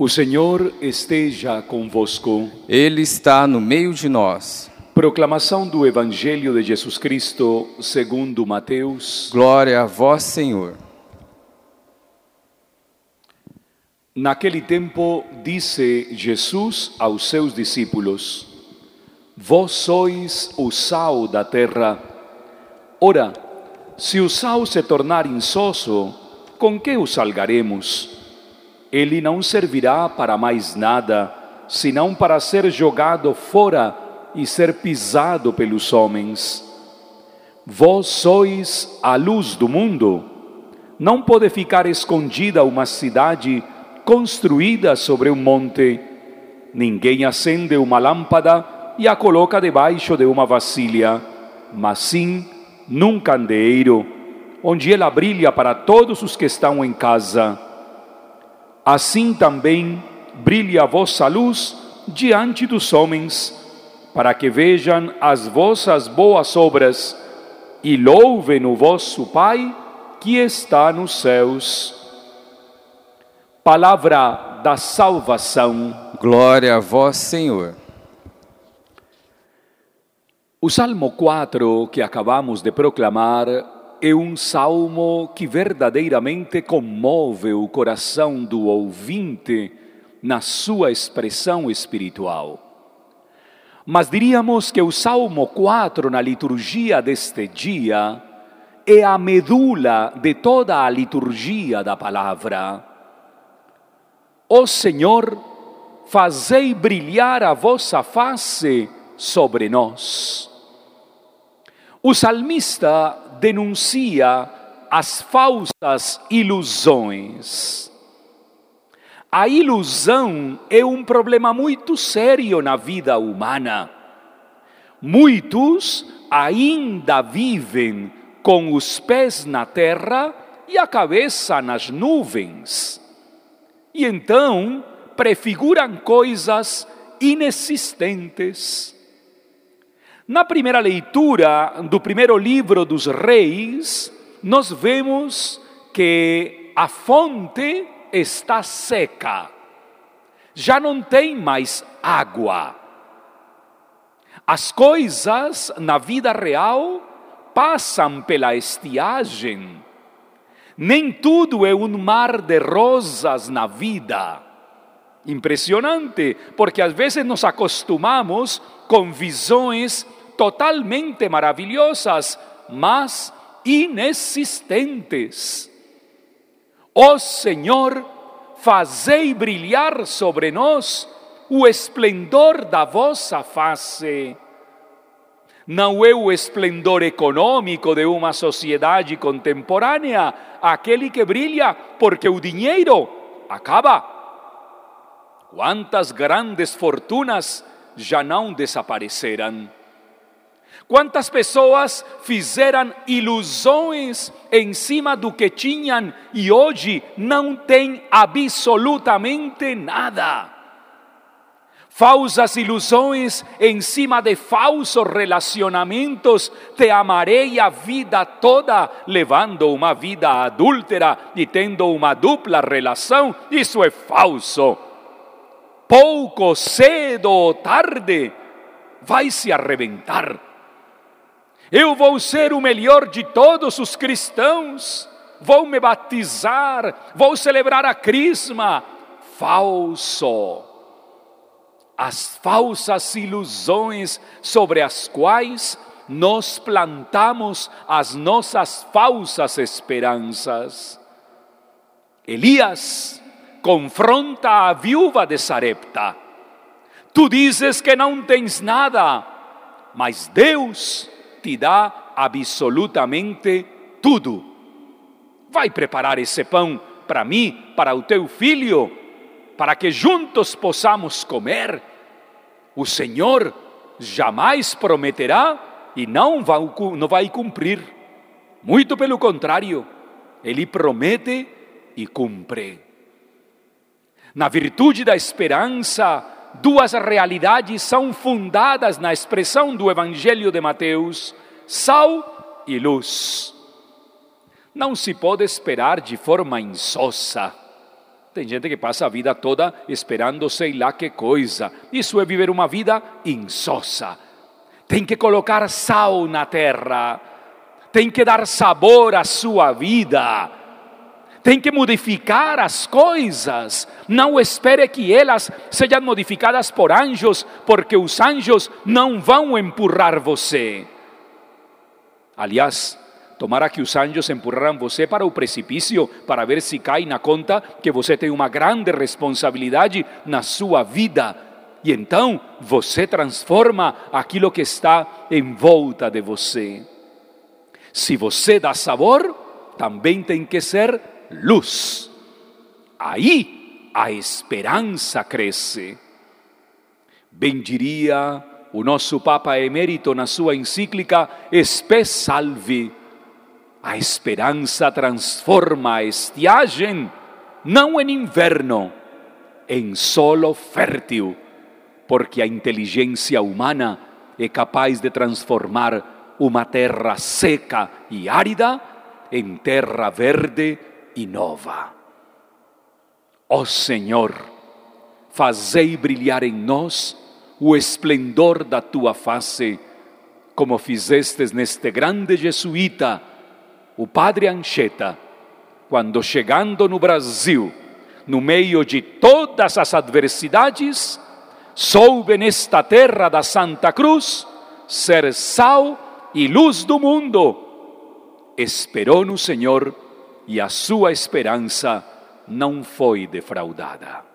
O Senhor esteja convosco. Ele está no meio de nós. Proclamação do Evangelho de Jesus Cristo, segundo Mateus. Glória a vós, Senhor. Naquele tempo, disse Jesus aos seus discípulos: Vós sois o sal da terra. Ora, se o sal se tornar insosso, com que o salgaremos? Ele não servirá para mais nada, senão para ser jogado fora e ser pisado pelos homens. Vós sois a luz do mundo. Não pode ficar escondida uma cidade construída sobre um monte. Ninguém acende uma lâmpada e a coloca debaixo de uma vasilha, mas sim num candeeiro, onde ela brilha para todos os que estão em casa. Assim também brilha a vossa luz diante dos homens, para que vejam as vossas boas obras e louvem o vosso Pai que está nos céus. Palavra da salvação. Glória a vós, Senhor. O Salmo 4 que acabamos de proclamar é um salmo que verdadeiramente comove o coração do ouvinte na sua expressão espiritual. Mas diríamos que o Salmo 4 na liturgia deste dia é a medula de toda a liturgia da palavra. Ó Senhor, fazei brilhar a vossa face sobre nós. O salmista denuncia as falsas ilusões. A ilusão é um problema muito sério na vida humana. Muitos ainda vivem com os pés na terra e a cabeça nas nuvens. E então prefiguram coisas inexistentes na primeira leitura do primeiro livro dos reis, nós vemos que a fonte está seca, já não tem mais água. As coisas na vida real passam pela estiagem. Nem tudo é um mar de rosas na vida. Impressionante, porque às vezes nos acostumamos com visões totalmente maravilhosas, mas inexistentes. Ó oh Senhor, fazei brilhar sobre nós o esplendor da vossa face. Não é o esplendor econômico de uma sociedade contemporânea, aquele que brilha porque o dinheiro acaba. Quantas grandes fortunas já não desapareceram? Quantas pessoas fizeram ilusões em cima do que tinham e hoje não têm absolutamente nada? Falsas ilusões em cima de falsos relacionamentos, te amarei a vida toda, levando uma vida adúltera e tendo uma dupla relação, isso é falso. Pouco, cedo ou tarde, vai se arrebentar eu vou ser o melhor de todos os cristãos, vou me batizar, vou celebrar a crisma. Falso. As falsas ilusões sobre as quais nós plantamos as nossas falsas esperanças. Elias confronta a viúva de Sarepta. Tu dizes que não tens nada, mas Deus te dá absolutamente tudo. Vai preparar esse pão para mim, para o teu filho, para que juntos possamos comer. O Senhor jamais prometerá e não vai, cumprir. Muito pelo contrário, Ele promete e cumpre. Na virtude da esperança, duas realidades são fundadas na expressão do Evangelho de Mateus: sal e luz. Não se pode esperar de forma insossa. Tem gente que passa a vida toda esperando sei lá que coisa. Isso é viver uma vida insossa. Tem que colocar sal na terra. Tem que dar sabor à sua vida. Tem que modificar as coisas. Não espere que elas sejam modificadas por anjos, porque os anjos não vão empurrar você. Aliás, Tomara que os anjos empurraram você para o precipício para ver se cai na conta que você tem uma grande responsabilidade na sua vida. E então você transforma aquilo que está em volta de você. Se você dá sabor, também tem que ser luz. Aí a esperança cresce. Bem diria o nosso Papa Emérito na sua encíclica Espe Salve a esperança transforma a estiagem, não em inverno, em solo fértil, porque a inteligência humana é capaz de transformar uma terra seca e árida em terra verde e nova. Ó Senhor, fazei brilhar em nós o esplendor da tua face, como fizestes neste grande jesuíta o padre Ancheta, quando chegando no Brasil, no meio de todas as adversidades, soube nesta terra da Santa Cruz ser sal e luz do mundo. Esperou no Senhor e a sua esperança não foi defraudada.